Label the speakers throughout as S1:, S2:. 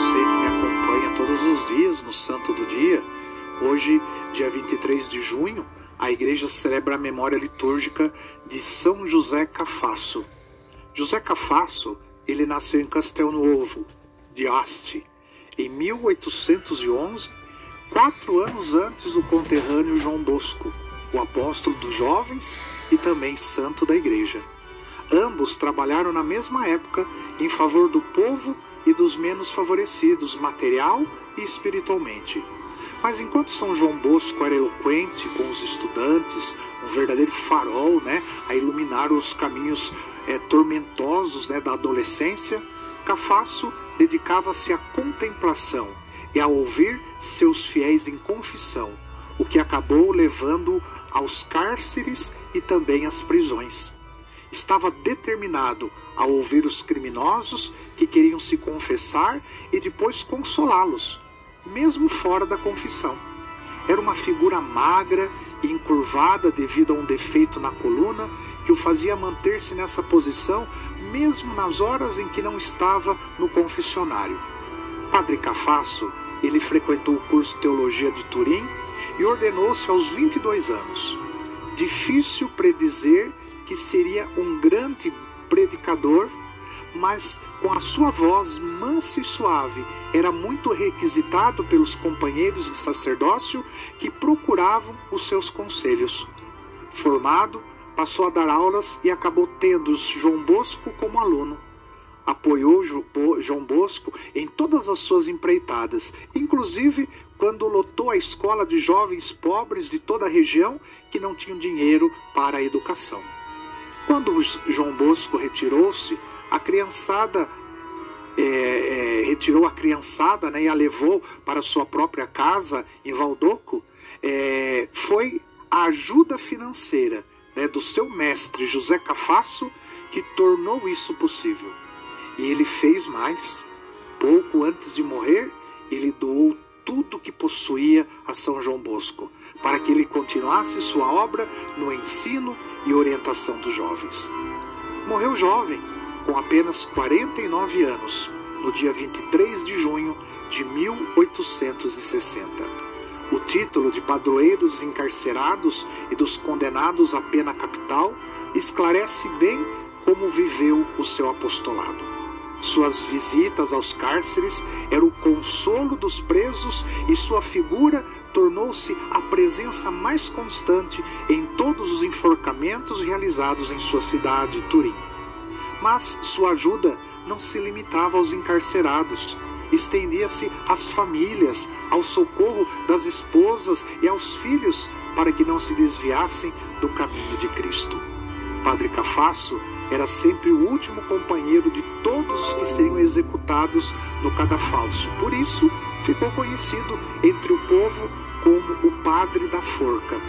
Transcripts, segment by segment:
S1: você que me acompanha todos os dias no Santo do Dia. Hoje, dia 23 de junho, a igreja celebra a memória litúrgica de São José Cafasso. José Cafasso, ele nasceu em Castel Novo, de Aste, em 1811, quatro anos antes do conterrâneo João Bosco, o apóstolo dos jovens e também santo da igreja. Ambos trabalharam na mesma época em favor do povo e dos menos favorecidos, material e espiritualmente. Mas enquanto São João Bosco era eloquente com os estudantes, um verdadeiro farol, né, a iluminar os caminhos é, tormentosos né, da adolescência, Cafasso dedicava-se à contemplação e a ouvir seus fiéis em confissão, o que acabou levando aos cárceres e também às prisões. Estava determinado a ouvir os criminosos que queriam se confessar e depois consolá-los, mesmo fora da confissão. Era uma figura magra e encurvada devido a um defeito na coluna que o fazia manter-se nessa posição mesmo nas horas em que não estava no confessionário. Padre Cafasso, ele frequentou o curso de teologia de Turim e ordenou-se aos 22 anos. Difícil predizer que seria um grande predicador, mas com a sua voz mansa e suave, era muito requisitado pelos companheiros de sacerdócio que procuravam os seus conselhos. Formado, passou a dar aulas e acabou tendo João Bosco como aluno. Apoiou João Bosco em todas as suas empreitadas, inclusive quando lotou a escola de jovens pobres de toda a região que não tinham dinheiro para a educação. Quando João Bosco retirou-se, a criançada é, é, retirou a criançada né, e a levou para sua própria casa em Valdoco, é, foi a ajuda financeira né, do seu mestre José Cafasso que tornou isso possível. E ele fez mais. Pouco antes de morrer, ele doou tudo que possuía a São João Bosco, para que ele continuasse sua obra no ensino e orientação dos jovens. Morreu jovem, com apenas 49 anos, no dia 23 de junho de 1860. O título de padroeiro dos encarcerados e dos condenados à pena capital esclarece bem como viveu o seu apostolado. Suas visitas aos cárceres eram o consolo dos presos e sua figura tornou-se a presença mais constante em todos os enforcamentos realizados em sua cidade, Turim. Mas sua ajuda não se limitava aos encarcerados estendia-se às famílias, ao socorro das esposas e aos filhos, para que não se desviassem do caminho de Cristo. Padre Cafasso era sempre o último companheiro de todos os que seriam executados no cadafalso. Por isso, ficou conhecido entre o povo como o Padre da Forca.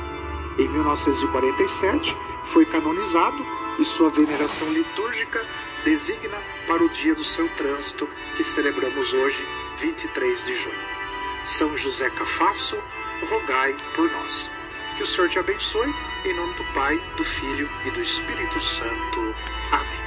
S1: Em 1947, foi canonizado e sua veneração litúrgica designa para o dia do seu trânsito, que celebramos hoje, 23 de junho. São José Cafasso, rogai por nós. Que o Senhor te abençoe, em nome do Pai, do Filho e do Espírito Santo. Amém.